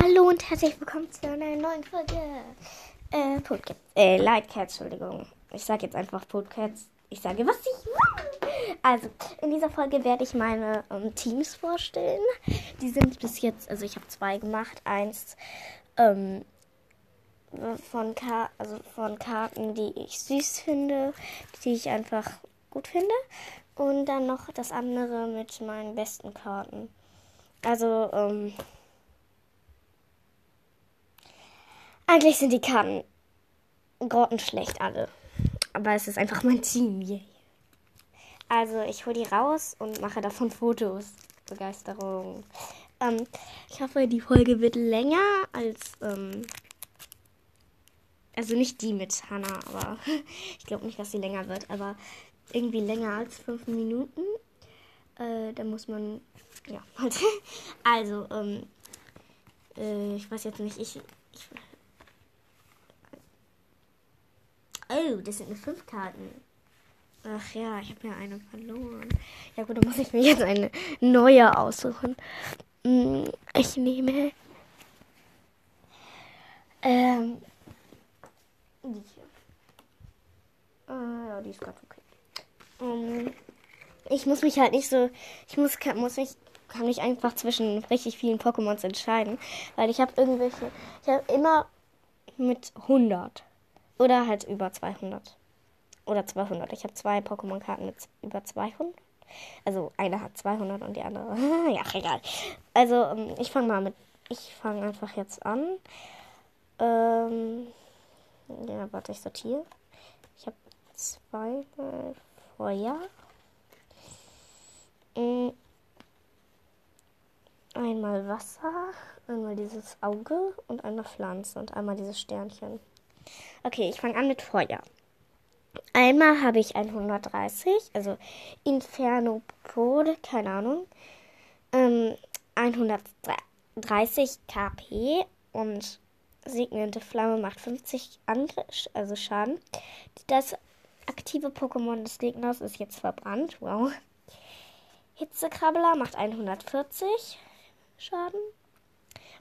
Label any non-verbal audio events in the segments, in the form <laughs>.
Hallo und herzlich willkommen zu einer neuen Folge. Äh, Podcast. Äh, Lightcats, Entschuldigung. Ich sage jetzt einfach Podcasts. Ich sage, was ich will. Also, in dieser Folge werde ich meine ähm, Teams vorstellen. Die sind bis jetzt, also ich habe zwei gemacht. Eins ähm, von, Ka also von Karten, die ich süß finde, die ich einfach gut finde. Und dann noch das andere mit meinen besten Karten. Also, ähm, eigentlich sind die Karten grottenschlecht alle. Aber es ist einfach mein Team. Yay. Also, ich hole die raus und mache davon Fotos. Begeisterung. Ähm, ich hoffe, die Folge wird länger als, ähm, also nicht die mit Hannah, aber <laughs> ich glaube nicht, dass sie länger wird, aber irgendwie länger als fünf Minuten. Äh, da muss man, ja, halt. <laughs> Also, ähm, äh, ich weiß jetzt nicht, ich, Oh, das sind nur fünf Karten. Ach ja, ich habe ja eine verloren. Ja gut, dann muss ich mir jetzt eine neue aussuchen. Hm, ich nehme ähm, die hier. Ah, ja, die ist gerade okay. Um, ich muss mich halt nicht so, ich muss, kann, muss mich, kann mich einfach zwischen richtig vielen Pokémons entscheiden, weil ich habe irgendwelche, ich habe immer mit 100 oder halt über 200 oder 200. Ich habe zwei Pokémon-Karten mit über 200. Also eine hat 200 und die andere, <laughs> ja, egal. Also ähm, ich fange mal mit, ich fange einfach jetzt an. Ähm, ja, warte, ich sortiere. Ich habe zweimal Feuer. Mm. Einmal Wasser, einmal dieses Auge und einmal Pflanze und einmal dieses Sternchen. Okay, ich fange an mit Feuer. Einmal habe ich 130, also Inferno Code, keine Ahnung. Ähm, 130 KP und segnende Flamme macht 50 Angriff, also Schaden. Das aktive Pokémon des Gegners ist jetzt verbrannt. Wow. Hitzekrabbler macht 140 Schaden.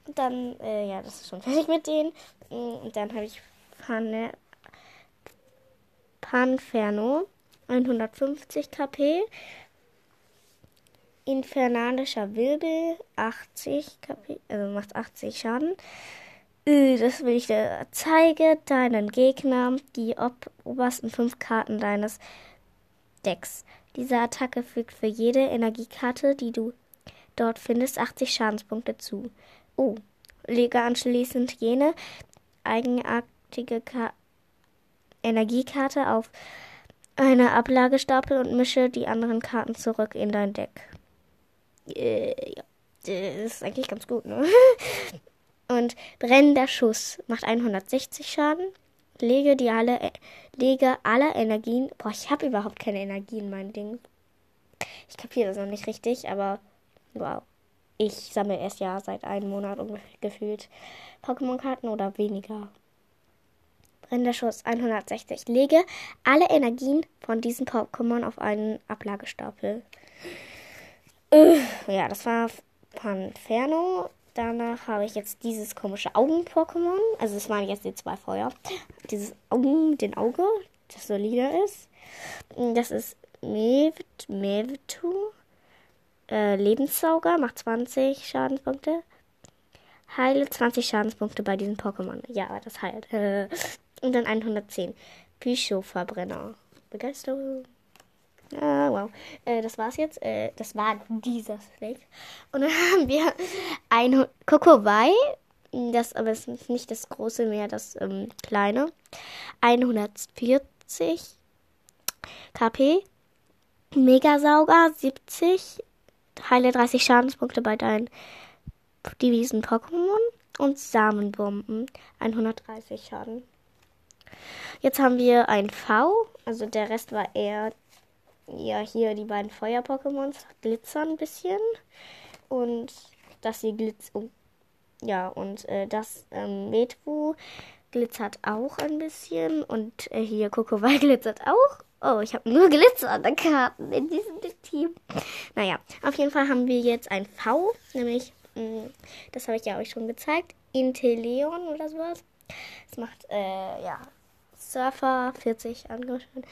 Und dann, äh, ja, das ist schon <laughs> fertig mit denen. Und dann habe ich Pan Panferno 150 KP. Infernalischer Wirbel 80 KP, also macht 80 Schaden. Das will ich dir zeigen. Deinen Gegner die obersten fünf Karten deines Decks. Diese Attacke fügt für jede Energiekarte, die du dort findest, 80 Schadenspunkte zu. Oh, lege anschließend jene eigenartige Ka Energiekarte auf eine Ablagestapel und mische die anderen Karten zurück in dein Deck. Äh, ja, das ist eigentlich ganz gut, ne? <laughs> Und brennender Schuss macht 160 Schaden. Lege die alle, äh, lege alle Energien. Boah, ich habe überhaupt keine Energie in meinem Ding. Ich kapiere das noch nicht richtig, aber wow. Ich sammle erst ja seit einem Monat gefühlt Pokémon-Karten oder weniger. Brennender Schuss 160. Lege alle Energien von diesen Pokémon auf einen Ablagestapel. Äh, ja, das war Panferno. Danach habe ich jetzt dieses komische Augen-Pokémon. Also das waren jetzt die zwei Feuer. Dieses Augen dem Auge, das so ist. Das ist Mewtwo. Äh, Lebenssauger, macht 20 Schadenspunkte. Heile 20 Schadenspunkte bei diesem Pokémon. Ja, das heilt. Und dann 110. Pycho-Verbrenner. Begeisterung. Ah, wow. Äh, das war's jetzt. Äh, das war dieser Snake. Und dann <laughs> haben wir ein Kokowai. Das aber ist nicht das große mehr, das ähm, kleine. 140 KP. Megasauger 70. Heile 30 Schadenspunkte bei deinen Divisen Pokémon. Und Samenbomben 130 Schaden. Jetzt haben wir ein V. Also der Rest war eher ja, hier die beiden Feuer-Pokémons glitzern ein bisschen. Und das hier glitzert. Oh, ja, und äh, das ähm, Metwu glitzert auch ein bisschen. Und äh, hier Kokowai <laughs> glitzert auch. Oh, ich habe nur glitzernde Karten in diesem Team. Naja, auf jeden Fall haben wir jetzt ein V, nämlich Mm, das habe ich ja euch schon gezeigt. Inteleon oder sowas. Das macht, äh, ja, Surfer 40 Angriffen.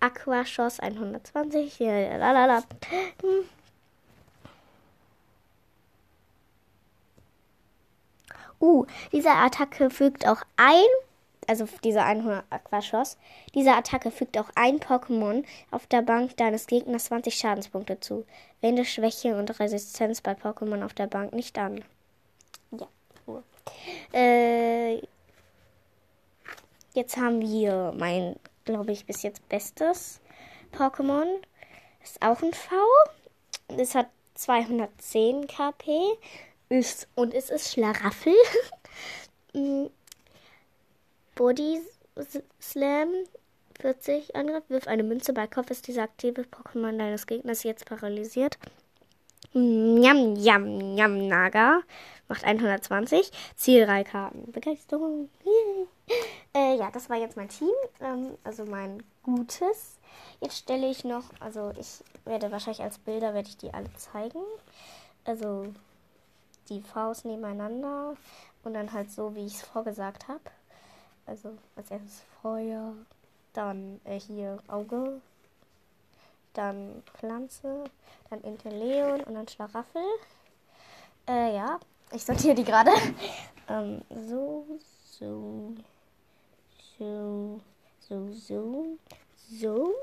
Aquaschoss 120. Lalalala. Hm. Uh, diese Attacke fügt auch ein, also diese 100 Aquaschoss, diese Attacke fügt auch ein Pokémon auf der Bank deines Gegners 20 Schadenspunkte zu. Wende Schwäche und Resistenz bei Pokémon auf der Bank nicht an. Ja, cool. Äh, jetzt haben wir mein, glaube ich, bis jetzt bestes Pokémon. Ist auch ein V. Es hat 210 KP ist und es ist Schlaraffel. <laughs> Mm. Body Slam 40 Angriff. Wirf eine Münze bei Kopf. Ist dieser aktive Pokémon deines Gegners jetzt paralysiert? Njam, njam, njam, Naga. Macht 120. Ziel drei Karten. Begeisterung. äh, ja, das war jetzt mein Team. Ähm, also mein gutes. Jetzt stelle ich noch, also ich werde wahrscheinlich als Bilder, werde ich die alle zeigen. Also die Faust nebeneinander und dann halt so, wie ich es vorgesagt habe. Also als erstes Feuer, dann äh, hier Auge, dann Pflanze, dann Inteleon und dann Schlaraffel. Äh, ja, ich sortiere die gerade. <laughs> ähm, so, so, so, so, so, so.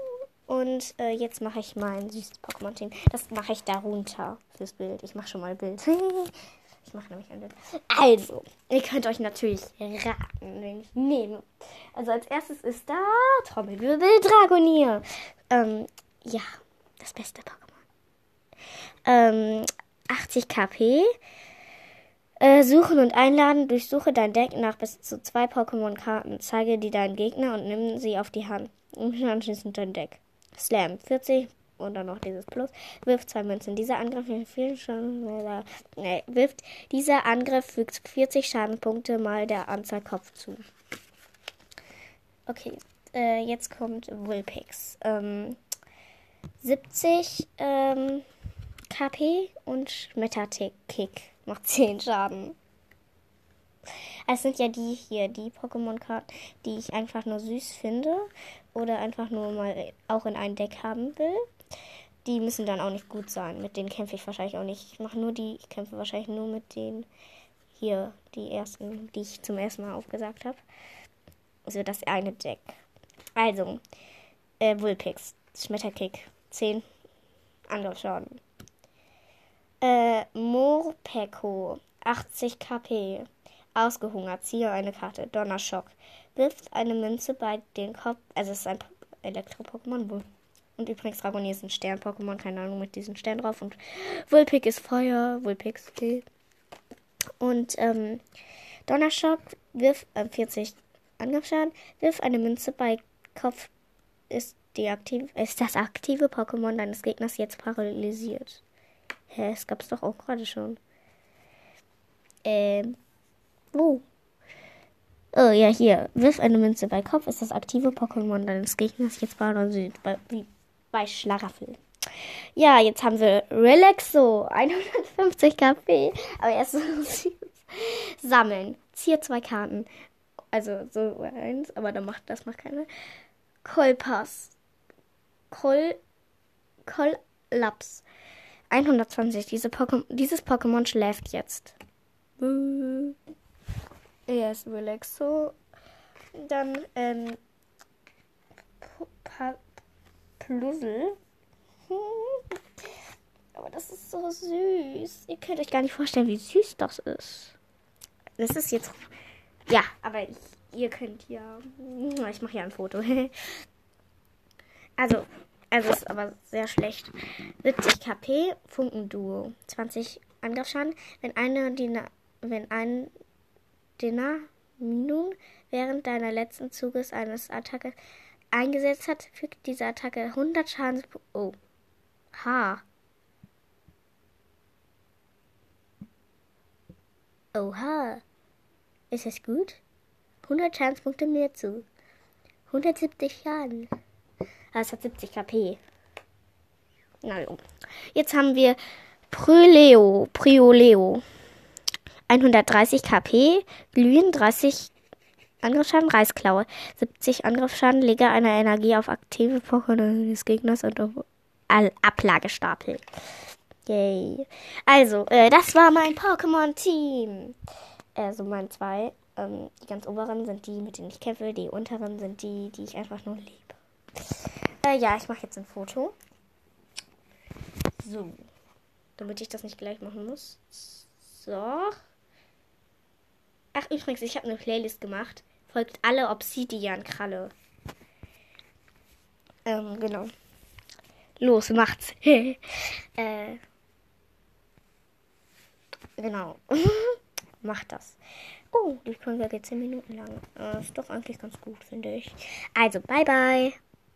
Und äh, jetzt mache ich mein süßes Pokémon-Team. Das mache ich darunter fürs Bild. Ich mache schon mal ein Bild. <laughs> ich mache nämlich ein Bild. Also, ihr könnt euch natürlich raten, wenn ich nehme. Also als erstes ist da Trommelwirbel Dragonier. Ähm, ja, das beste Pokémon. Ähm, 80 KP. Äh, suchen und einladen. Durchsuche dein Deck nach bis zu zwei Pokémon-Karten. Zeige die deinen Gegner und nimm sie auf die Hand. Und <laughs> anschließend dein Deck. Slam 40 und dann noch dieses Plus. Wirft zwei Münzen. Dieser Angriff schon, äh, wirft dieser Angriff fügt 40 Schadenpunkte mal der Anzahl Kopf zu. Okay, äh, jetzt kommt Vulpix. Ähm, 70 ähm, KP und Schmetterkick macht 10 Schaden. Es sind ja die hier, die Pokémon-Karten, die ich einfach nur süß finde oder einfach nur mal auch in ein Deck haben will. Die müssen dann auch nicht gut sein. Mit denen kämpfe ich wahrscheinlich auch nicht. Ich mache nur die, ich kämpfe wahrscheinlich nur mit den hier, die ersten, die ich zum ersten Mal aufgesagt habe. Also das eine Deck. Also, äh, Vulpix, Schmetterkick, 10 Angriffsschaden. Äh, Morpeko, 80 KP. Ausgehungert. Ziehe eine Karte. Donnerschock. Wirft eine Münze bei den Kopf. Also es ist ein Elektro-Pokémon. Und übrigens Dragonier ist ein Stern-Pokémon. Keine Ahnung mit diesem Stern drauf. Und Vulpix ist Feuer. Vulpix, okay. Und ähm, Donnerschock wirft äh, 40 Angriffsschaden. Wirf eine Münze bei Kopf. Ist, die aktiv, ist das aktive Pokémon deines Gegners jetzt paralysiert. Hä, es gab es doch auch gerade schon. Ähm. Wo? Oh, ja, hier. Wirf eine Münze bei Kopf, ist das aktive Pokémon deines Gegners jetzt paralysiert. Bei, wie bei Schlaraffel. Ja, jetzt haben wir Relaxo. 150 KP. Aber erst Sammeln. Ziehe zwei Karten. Also so eins, aber da macht, das macht keine. Kolpass. Kol. Kollaps. 120. Diese Pokémon, dieses Pokémon schläft jetzt. Er ist Relaxo. Dann, ähm, Plusel. <laughs> Aber das ist so süß. Ihr könnt euch gar nicht vorstellen, wie süß das ist. Das ist jetzt. Ja, aber ich, ihr könnt ja. Ich mache ja ein Foto. <laughs> also, also ist aber sehr schlecht. 70 KP, Funkenduo. 20 Angriffsschaden. Wenn eine Dina wenn ein Dynamino während deiner letzten Zuges eines Attacke eingesetzt hat, fügt diese Attacke 100 Schadenspunkte. Oh. Ha. Oha. Ist das gut? 100 Schadenspunkte mehr zu. 170 Schaden. Ah, es hat 70 KP. Na jo. Jetzt haben wir Pryleo. Prioleo. 130 KP, Glühen 30 Angriffsschaden, Reißklaue, 70 Angriffsschaden, lege eine Energie auf aktive Pokémon des Gegners und auf Ablagestapel. Yay. Also, äh, das war mein Pokémon-Team. Also mein zwei. Ähm, die ganz oberen sind die, mit denen ich kämpfe. Die unteren sind die, die ich einfach nur liebe. Äh, ja, ich mache jetzt ein Foto. So. Damit ich das nicht gleich machen muss. So. Ach, übrigens, ich habe eine Playlist gemacht. Folgt alle Obsidian-Kralle. Ähm, genau. Los, macht's. <laughs> äh, genau. <laughs> Macht das. Oh, die Folge geht 10 Minuten lang. Äh, ist doch eigentlich ganz gut, finde ich. Also, bye bye.